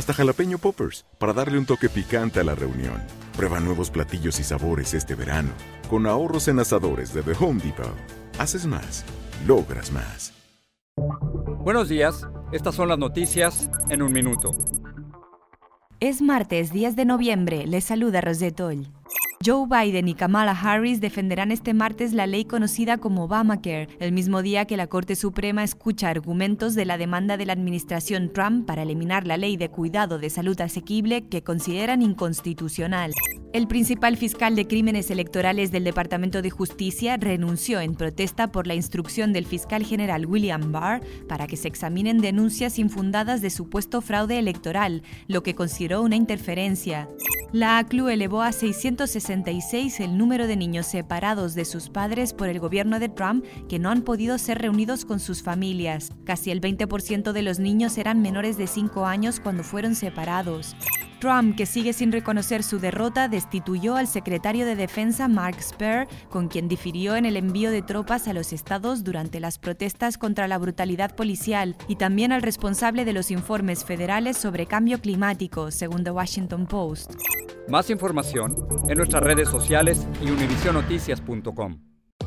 hasta jalapeño poppers, para darle un toque picante a la reunión. Prueba nuevos platillos y sabores este verano, con ahorros en asadores de The Home Depot. Haces más, logras más. Buenos días, estas son las noticias en un minuto. Es martes 10 de noviembre, les saluda Rosetol. Joe Biden y Kamala Harris defenderán este martes la ley conocida como Obamacare, el mismo día que la Corte Suprema escucha argumentos de la demanda de la administración Trump para eliminar la ley de cuidado de salud asequible que consideran inconstitucional. El principal fiscal de crímenes electorales del Departamento de Justicia renunció en protesta por la instrucción del fiscal general William Barr para que se examinen denuncias infundadas de supuesto fraude electoral, lo que consideró una interferencia. La ACLU elevó a 666 el número de niños separados de sus padres por el gobierno de Trump que no han podido ser reunidos con sus familias. Casi el 20% de los niños eran menores de 5 años cuando fueron separados. Trump, que sigue sin reconocer su derrota, destituyó al secretario de Defensa Mark Spur, con quien difirió en el envío de tropas a los estados durante las protestas contra la brutalidad policial, y también al responsable de los informes federales sobre cambio climático, según The Washington Post. Más información en nuestras redes sociales y univisionoticias.com.